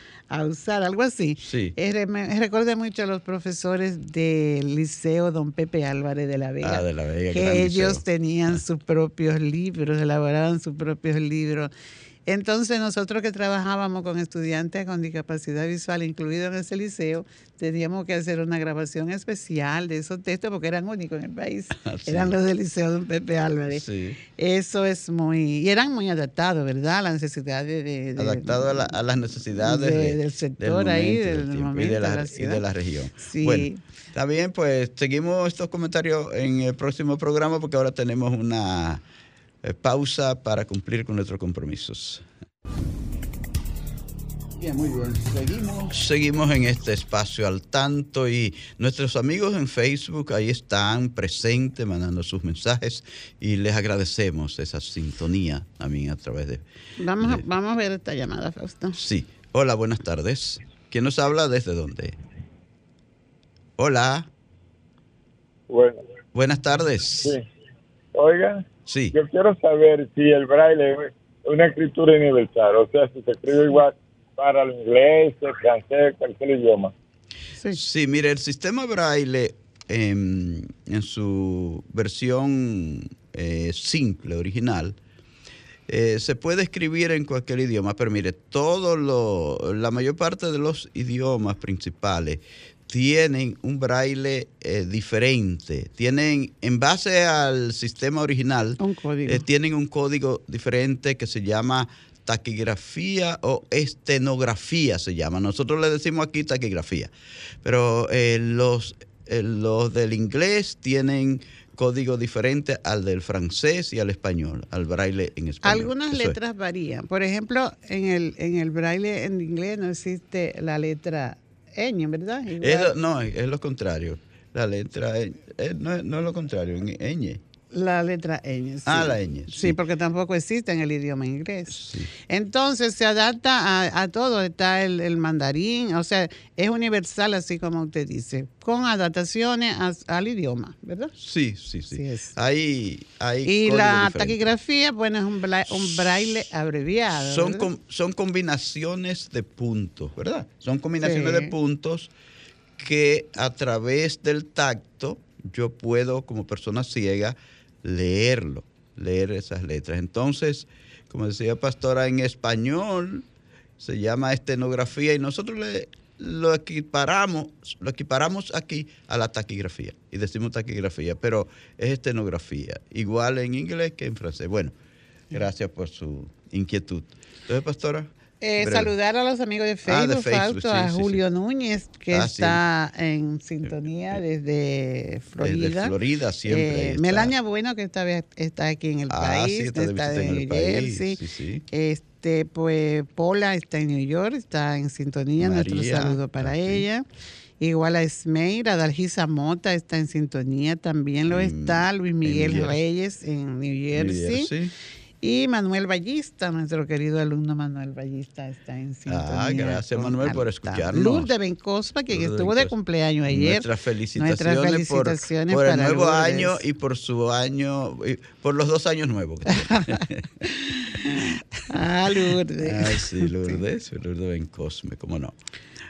Speaker 2: usar, algo así.
Speaker 1: Sí.
Speaker 2: me recuerda mucho a los profesores del Liceo Don Pepe Álvarez de la Vega,
Speaker 1: ah, de la Vega
Speaker 2: que ellos tenían sus propios libros, elaboraban sus propios libros entonces nosotros que trabajábamos con estudiantes con discapacidad visual incluidos en ese liceo, teníamos que hacer una grabación especial de esos textos porque eran únicos en el país. Ah, eran los del liceo de Pepe Álvarez. Eso es muy... Y eran muy adaptados, ¿verdad? A las necesidades de...
Speaker 1: Adaptados a, las necesidades
Speaker 2: del sector ahí, del, momento,
Speaker 1: y, de la, y de la región. Bueno, está bien, pues seguimos estos comentarios en el próximo programa porque ahora tenemos una eh, pausa para cumplir con nuestros compromisos. Bien, muy bien. Seguimos. Seguimos en este espacio al tanto y nuestros amigos en Facebook ahí están presentes, mandando sus mensajes y les agradecemos esa sintonía mí a través de...
Speaker 2: Vamos, a, vamos a ver esta llamada, Fausto.
Speaker 1: Sí. Hola, buenas tardes. ¿Quién nos habla? ¿Desde dónde? Hola. Bueno. Buenas tardes. Sí.
Speaker 13: Oiga,
Speaker 1: sí.
Speaker 13: yo quiero saber si el braille es una escritura universal, o sea, si se escribe igual para el inglés, el francés, cualquier idioma.
Speaker 1: Sí, sí mire, el sistema braille en, su versión eh, simple, original, eh, se puede escribir en cualquier idioma, pero mire, todo lo, la mayor parte de los idiomas principales tienen un braille eh, diferente. Tienen, en base al sistema original, tienen un código diferente que se llama taquigrafía o estenografía se llama. Nosotros le decimos aquí taquigrafía. Pero los, los del inglés tienen código diferente al del francés y al español, al braille en español.
Speaker 2: Algunas letras varían. Por ejemplo, en el, en el braille en inglés no existe la letra ñ, ¿verdad?
Speaker 1: no, es lo contrario. La letra eh, no, no, es lo contrario, en ñ.
Speaker 2: La letra ñ. Sí.
Speaker 1: Ah, la ñ.
Speaker 2: Sí. porque tampoco existe en el idioma inglés. Entonces se adapta a, todo. Está el, mandarín, o sea, es universal, así como usted dice, con adaptaciones al idioma, ¿verdad?
Speaker 1: Sí, sí, sí. Hay, hay
Speaker 2: y la taquigrafía, bueno, es un, un braille abreviado.
Speaker 1: Son, son combinaciones de puntos, ¿verdad? Son combinaciones de puntos que a través del tacto yo puedo, como persona ciega, leerlo, leer esas letras. Entonces, como decía Pastora, en español se llama estenografía y nosotros le, lo equiparamos, lo equiparamos aquí a la taquigrafía y decimos taquigrafía, pero es estenografía, igual en inglés que en francés. Bueno, gracias por su inquietud. Entonces, Pastora.
Speaker 2: Eh, saludar a los amigos de
Speaker 1: ah,
Speaker 2: Facebook, a Julio Núñez, que ah, está en sintonía desde Florida.
Speaker 1: Desde Florida siempre.
Speaker 2: Eh, Melania Bueno, que esta vez está aquí en el ah, país, está, en New Jersey. Este, pues Pola está en New York, está en sintonía. Nuestro saludo para ella. Igual a Esmeira, Dalgisa Mota está en sintonía, también lo mm, está. Luis Miguel Reyes en New Jersey. Y Manuel Ballista, nuestro querido alumno Manuel Ballista, está en sintonía.
Speaker 1: Ah, gracias Manuel por escucharnos.
Speaker 2: Luz de Bencospa, que, estuvo de cumpleaños ayer.
Speaker 1: Nuestras felicitaciones, Nuestras felicitaciones por, el nuevo año y por su año, por los dos años nuevos.
Speaker 2: ah, Lourdes.
Speaker 1: Ah, sí, Lourdes, Lourdes Bencosme, cómo no.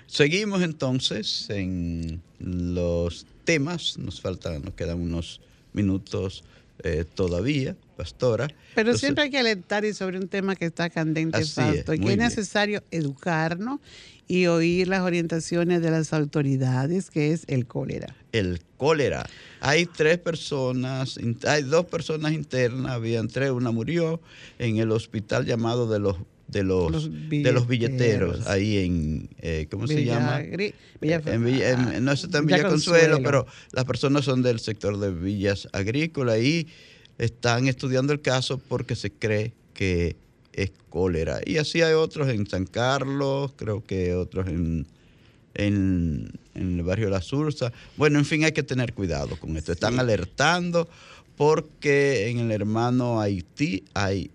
Speaker 1: Seguimos entonces en los temas, nos faltan, nos quedan unos minutos eh, todavía, pastora.
Speaker 2: Pero siempre hay que alertar y sobre un tema que está candente, y que es necesario educarnos y oír las orientaciones de las autoridades, que es el cólera.
Speaker 1: El cólera. Hay tres personas, hay dos personas internas, habían tres, una murió en el hospital llamado de los de los, de los billeteros ahí en, eh, ¿cómo se llama? en no está en Villa, Consuelo, pero las personas son del sector de villas agrícolas y están estudiando el caso porque se cree que es cólera. Y así hay otros en San Carlos, creo que otros en, en, el barrio La Sursa. Bueno, en fin, hay que tener cuidado con esto. Están alertando porque en el hermano Haití hay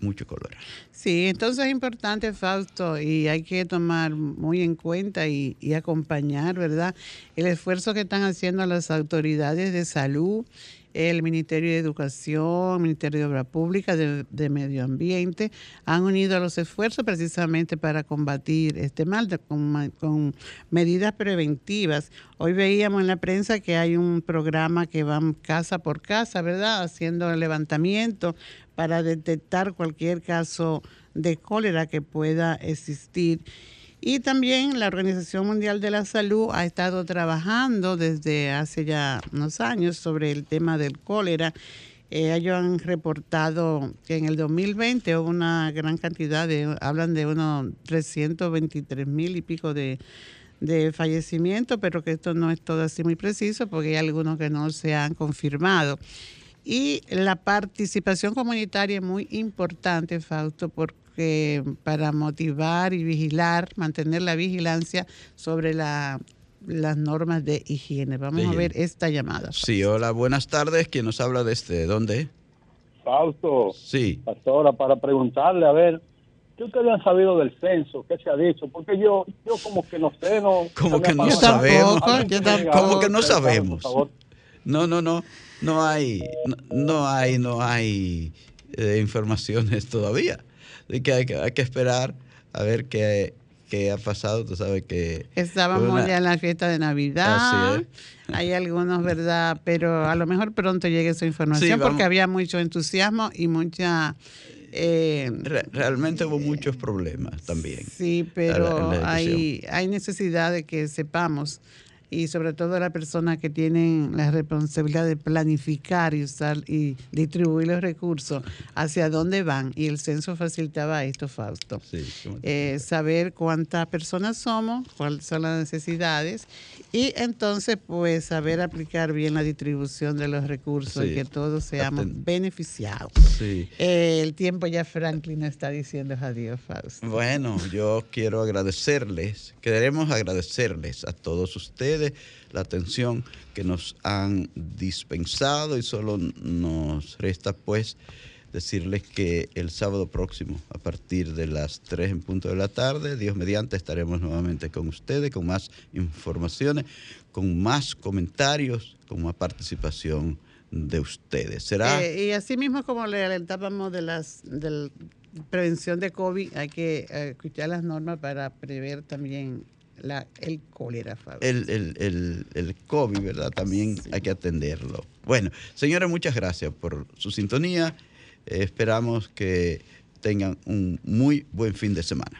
Speaker 1: mucho color.
Speaker 2: Sí, entonces es importante, Fausto, y hay que tomar muy en cuenta y, acompañar, ¿verdad? El esfuerzo que están haciendo las autoridades de salud, el Ministerio de Educación, el Ministerio de Obra Pública, de, Medio Ambiente, han unido los esfuerzos precisamente para combatir este mal con, medidas preventivas. Hoy veíamos en la prensa que hay un programa que va casa por casa, ¿verdad? Haciendo el levantamiento para detectar cualquier caso de cólera que pueda existir. Y también la Organización Mundial de la Salud ha estado trabajando desde hace ya unos años sobre el tema del cólera. Eh, ellos han reportado que en el 2020 hubo una gran cantidad de, hablan de unos 323 mil y pico de, de fallecimientos, pero que esto no es todo así muy preciso porque hay algunos que no se han confirmado. Y la participación comunitaria es muy importante, Fausto, porque para motivar y vigilar, mantener la vigilancia sobre la, las normas de higiene. Vamos a ver esta llamada.
Speaker 1: Sí, hola, buenas tardes. ¿Quién nos habla desde dónde?
Speaker 13: Fausto.
Speaker 1: Sí.
Speaker 13: Pastora, para preguntarle, a ver, ¿qué ustedes han sabido del censo? ¿Qué se ha dicho? Porque yo, yo como que no sé, no.
Speaker 1: Como que no sabemos. Como que no sabemos. No, no, no, no hay, no, hay, no hay eh, informaciones todavía. De que hay, que esperar a ver qué, qué, ha pasado. Tú sabes que...
Speaker 2: Estábamos ya en la fiesta de Navidad. Hay algunos, ¿verdad? Pero a lo mejor pronto llegue esa información porque había mucho entusiasmo y mucha...
Speaker 1: Eh, realmente hubo muchos problemas también.
Speaker 2: Sí, pero hay, hay necesidad de que sepamos y sobre todo las personas que tienen la responsabilidad de planificar y usar y distribuir los recursos hacia dónde van. Y el censo facilitaba esto, Fausto. Eh, saber cuántas personas somos, cuáles son las necesidades y entonces pues saber aplicar bien la distribución de los recursos y que todos seamos beneficiados. Eh, el tiempo ya Franklin está diciendo adiós, Fausto.
Speaker 1: Bueno, yo quiero agradecerles, queremos agradecerles a todos ustedes la atención que nos han dispensado y solo nos resta pues decirles que el sábado próximo, a partir de las 3 en punto de la tarde, Dios mediante, estaremos nuevamente con ustedes, con más informaciones, con más comentarios, con más participación de ustedes. ¿Será?
Speaker 2: Eh, y así mismo como le alentábamos de las de prevención de COVID, hay que eh, escuchar las normas para prever también la, el cólera,
Speaker 1: El, el, el, COVID, ¿verdad? También hay que atenderlo. Bueno, señores, muchas gracias por su sintonía. esperamos que tengan un muy buen fin de semana.